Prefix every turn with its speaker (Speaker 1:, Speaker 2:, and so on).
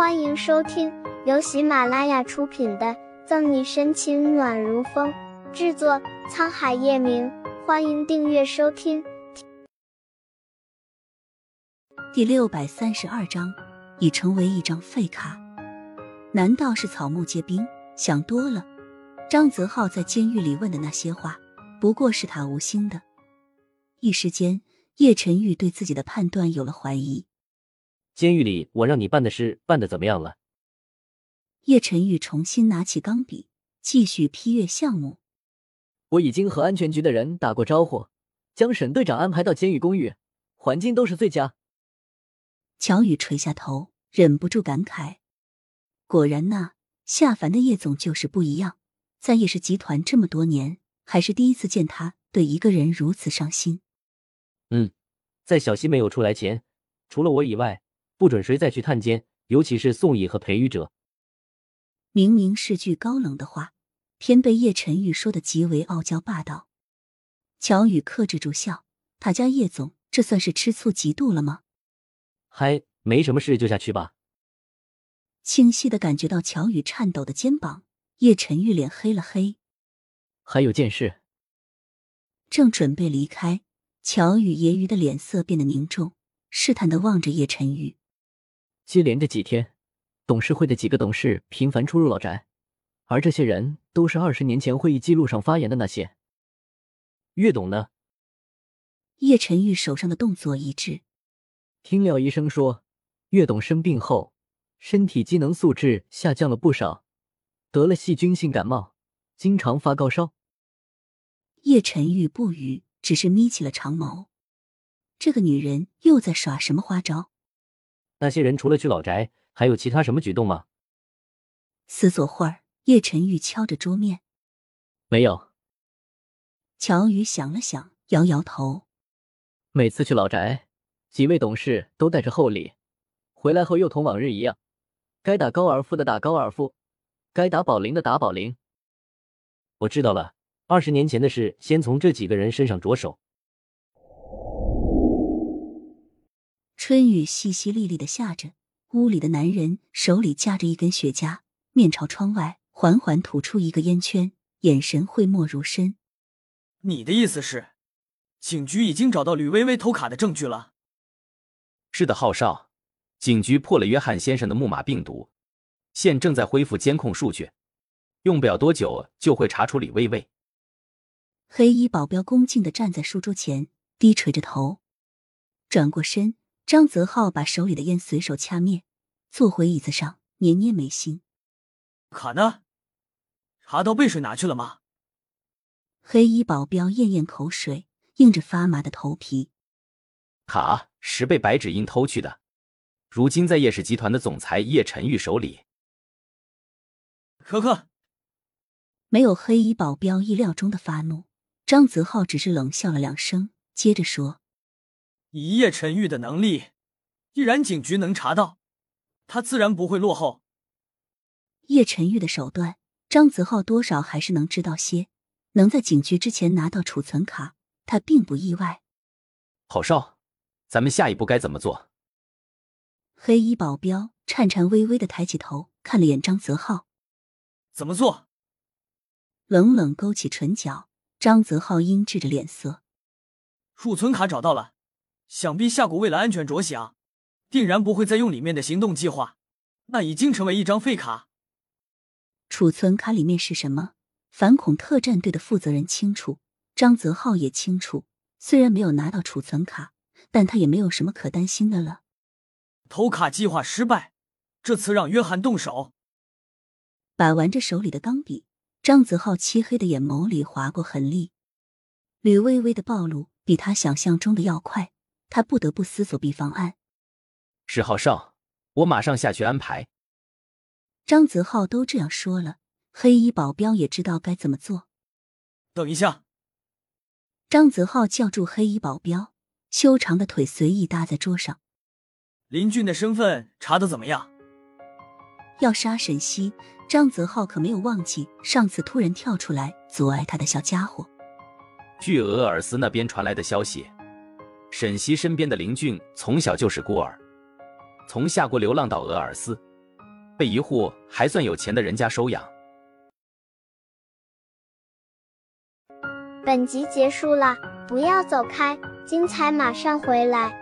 Speaker 1: 欢迎收听由喜马拉雅出品的《赠你深情暖如风》，制作沧海夜明。欢迎订阅收听。
Speaker 2: 第六百三十二章，已成为一张废卡。难道是草木皆兵？想多了。张泽浩在监狱里问的那些话，不过是他无心的。一时间，叶晨玉对自己的判断有了怀疑。
Speaker 3: 监狱里，我让你办的事办的怎么样了？
Speaker 2: 叶晨玉重新拿起钢笔，继续批阅项目。
Speaker 4: 我已经和安全局的人打过招呼，将沈队长安排到监狱公寓，环境都是最佳。
Speaker 2: 乔宇垂下头，忍不住感慨：果然呐，下凡的叶总就是不一样。在叶氏集团这么多年，还是第一次见他对一个人如此上心。
Speaker 3: 嗯，在小西没有出来前，除了我以外，不准谁再去探监，尤其是宋乙和裴宇哲。
Speaker 2: 明明是句高冷的话，偏被叶晨玉说的极为傲娇霸道。乔宇克制住笑，他家叶总这算是吃醋嫉妒了吗？
Speaker 3: 嗨，没什么事，就下去吧。
Speaker 2: 清晰的感觉到乔宇颤抖的肩膀，叶晨玉脸黑了黑。
Speaker 4: 还有件事。
Speaker 2: 正准备离开，乔宇揶揄的脸色变得凝重，试探的望着叶晨玉。
Speaker 4: 接连着几天，董事会的几个董事频繁出入老宅，而这些人都是二十年前会议记录上发言的那些。
Speaker 3: 岳董呢？
Speaker 2: 叶晨玉手上的动作一致。
Speaker 4: 听廖医生说，岳董生病后，身体机能素质下降了不少，得了细菌性感冒，经常发高烧。
Speaker 2: 叶晨玉不语，只是眯起了长眸。这个女人又在耍什么花招？
Speaker 3: 那些人除了去老宅，还有其他什么举动吗？
Speaker 2: 思索会儿，叶晨玉敲着桌面：“
Speaker 4: 没有。”
Speaker 2: 乔宇想了想，摇摇头：“
Speaker 4: 每次去老宅，几位董事都带着厚礼，回来后又同往日一样，该打高尔夫的打高尔夫，该打保龄的打保龄。”
Speaker 3: 我知道了。二十年前的事，先从这几个人身上着手。
Speaker 2: 春雨淅淅沥沥的下着，屋里的男人手里夹着一根雪茄，面朝窗外，缓缓吐出一个烟圈，眼神讳莫如深。
Speaker 5: 你的意思是，警局已经找到吕薇薇偷卡的证据了？
Speaker 6: 是的，浩少，警局破了约翰先生的木马病毒，现正在恢复监控数据，用不了多久就会查出李薇薇。
Speaker 2: 黑衣保镖恭敬的站在书桌前，低垂着头，转过身。张泽浩把手里的烟随手掐灭，坐回椅子上，捏捏眉心。
Speaker 5: 卡呢？茶刀被水拿去了吗？
Speaker 2: 黑衣保镖咽咽口水，硬着发麻的头皮。
Speaker 6: 卡是被白芷英偷去的，如今在叶氏集团的总裁叶晨玉手里。
Speaker 5: 可可，
Speaker 2: 没有黑衣保镖意料中的发怒。张泽浩只是冷笑了两声，接着说：“
Speaker 5: 以叶晨玉的能力，既然警局能查到，他自然不会落后。
Speaker 2: 叶晨玉的手段，张泽浩多少还是能知道些。能在警局之前拿到储存卡，他并不意外。
Speaker 6: 郝少，咱们下一步该怎么做？”
Speaker 2: 黑衣保镖颤颤巍巍的抬起头，看了眼张泽浩：“
Speaker 5: 怎么做？”
Speaker 2: 冷冷勾起唇角。张泽浩阴鸷着脸色，
Speaker 5: 储存卡找到了，想必夏谷为了安全着想，定然不会再用里面的行动计划，那已经成为一张废卡。
Speaker 2: 储存卡里面是什么？反恐特战队的负责人清楚，张泽浩也清楚。虽然没有拿到储存卡，但他也没有什么可担心的了。
Speaker 5: 偷卡计划失败，这次让约翰动手。
Speaker 2: 把玩着手里的钢笔。张泽浩漆黑的眼眸里划过狠厉，吕微微的暴露比他想象中的要快，他不得不思索 B 方案。
Speaker 6: 史浩少，我马上下去安排。
Speaker 2: 张泽浩都这样说了，黑衣保镖也知道该怎么做。
Speaker 5: 等一下！
Speaker 2: 张泽浩叫住黑衣保镖，修长的腿随意搭在桌上。
Speaker 5: 林俊的身份查的怎么样？
Speaker 2: 要杀沈西。张泽浩可没有忘记上次突然跳出来阻碍他的小家伙。
Speaker 6: 据俄尔斯那边传来的消息，沈西身边的林俊从小就是孤儿，从下国流浪到俄尔斯，被一户还算有钱的人家收养。
Speaker 1: 本集结束了，不要走开，精彩马上回来。